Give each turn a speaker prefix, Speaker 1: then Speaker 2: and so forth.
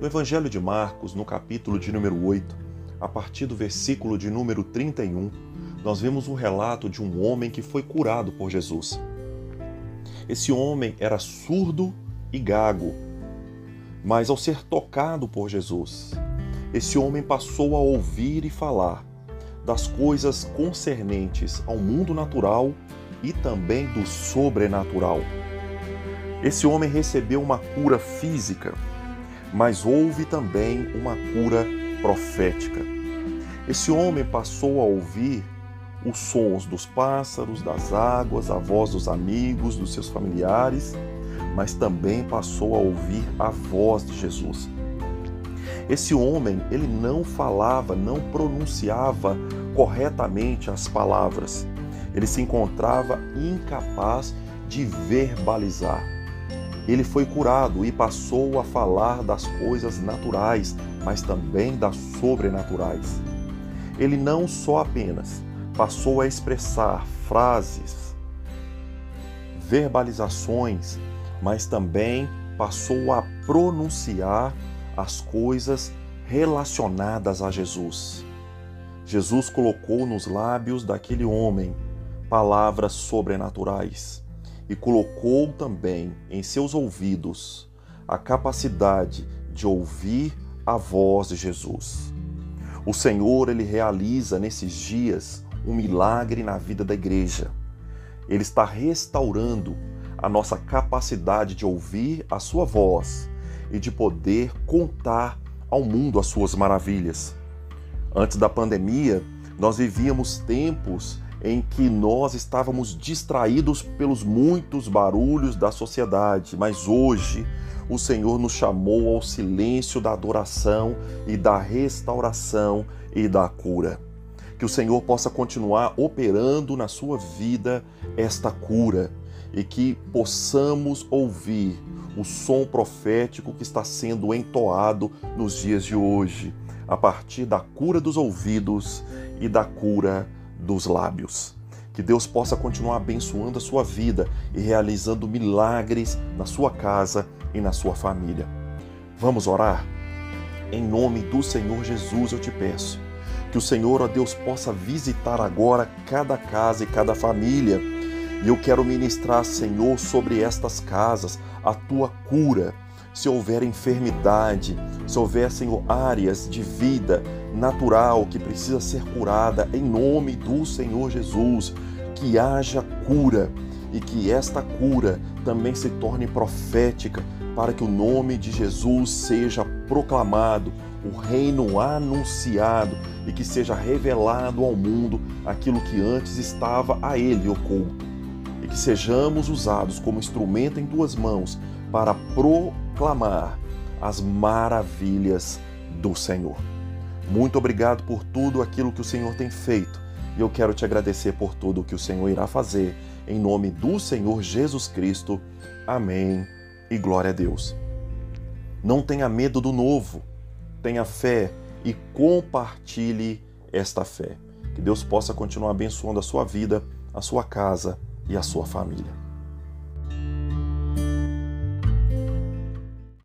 Speaker 1: No Evangelho de Marcos, no capítulo de número 8, a partir do versículo de número 31, nós vemos um relato de um homem que foi curado por Jesus. Esse homem era surdo e gago, mas ao ser tocado por Jesus, esse homem passou a ouvir e falar das coisas concernentes ao mundo natural e também do sobrenatural. Esse homem recebeu uma cura física, mas houve também uma cura profética. Esse homem passou a ouvir os sons dos pássaros, das águas, a voz dos amigos, dos seus familiares, mas também passou a ouvir a voz de Jesus. Esse homem, ele não falava, não pronunciava corretamente as palavras. Ele se encontrava incapaz de verbalizar. Ele foi curado e passou a falar das coisas naturais, mas também das sobrenaturais. Ele não só apenas passou a expressar frases, verbalizações, mas também passou a pronunciar as coisas relacionadas a Jesus. Jesus colocou nos lábios daquele homem palavras sobrenaturais e colocou também em seus ouvidos a capacidade de ouvir a voz de Jesus. O Senhor ele realiza nesses dias um milagre na vida da igreja. Ele está restaurando a nossa capacidade de ouvir a sua voz e de poder contar ao mundo as suas maravilhas. Antes da pandemia, nós vivíamos tempos em que nós estávamos distraídos pelos muitos barulhos da sociedade, mas hoje o Senhor nos chamou ao silêncio da adoração e da restauração e da cura. Que o Senhor possa continuar operando na sua vida esta cura e que possamos ouvir o som profético que está sendo entoado nos dias de hoje, a partir da cura dos ouvidos e da cura dos lábios. Que Deus possa continuar abençoando a sua vida e realizando milagres na sua casa e na sua família. Vamos orar? Em nome do Senhor Jesus eu te peço que o Senhor, ó Deus, possa visitar agora cada casa e cada família. E eu quero ministrar, Senhor, sobre estas casas a tua cura. Se houver enfermidade, se houver, Senhor, áreas de vida natural que precisa ser curada, em nome do Senhor Jesus, que haja cura e que esta cura também se torne profética para que o nome de Jesus seja proclamado, o reino anunciado e que seja revelado ao mundo aquilo que antes estava a ele oculto. E que sejamos usados como instrumento em tuas mãos para proclamar as maravilhas do Senhor. Muito obrigado por tudo aquilo que o Senhor tem feito e eu quero te agradecer por tudo o que o Senhor irá fazer. Em nome do Senhor Jesus Cristo. Amém e glória a Deus. Não tenha medo do novo, tenha fé e compartilhe esta fé. Que Deus possa continuar abençoando a sua vida, a sua casa e a sua família.